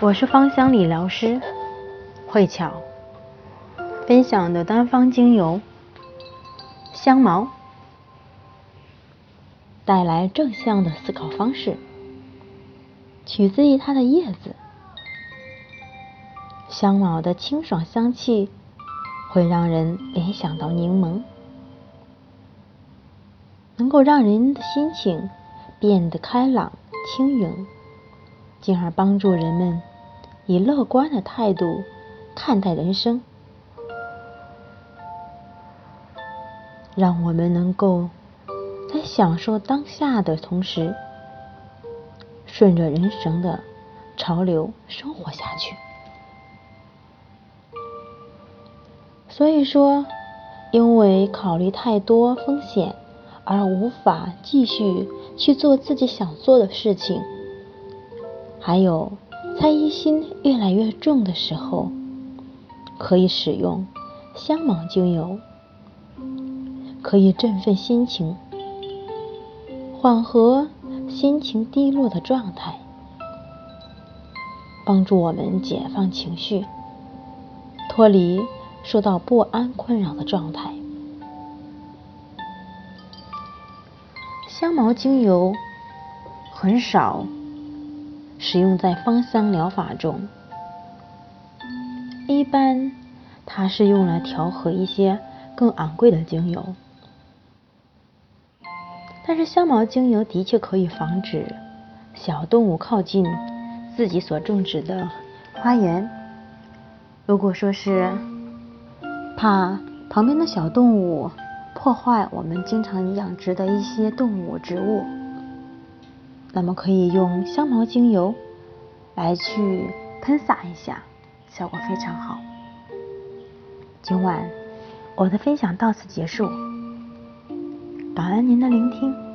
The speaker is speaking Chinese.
我是芳香理疗师慧巧，分享的单方精油香茅，带来正向的思考方式，取自于它的叶子。香茅的清爽香气会让人联想到柠檬，能够让人的心情变得开朗轻盈，进而帮助人们。以乐观的态度看待人生，让我们能够在享受当下的同时，顺着人生的潮流生活下去。所以说，因为考虑太多风险而无法继续去做自己想做的事情，还有。猜疑心越来越重的时候，可以使用香茅精油，可以振奋心情，缓和心情低落的状态，帮助我们解放情绪，脱离受到不安困扰的状态。香茅精油很少。使用在芳香疗法中，一般它是用来调和一些更昂贵的精油。但是香茅精油的确可以防止小动物靠近自己所种植的花园。如果说是怕旁边的小动物破坏我们经常养殖的一些动物植物。那么可以用香茅精油来去喷洒一下，效果非常好。今晚我的分享到此结束，感恩您的聆听。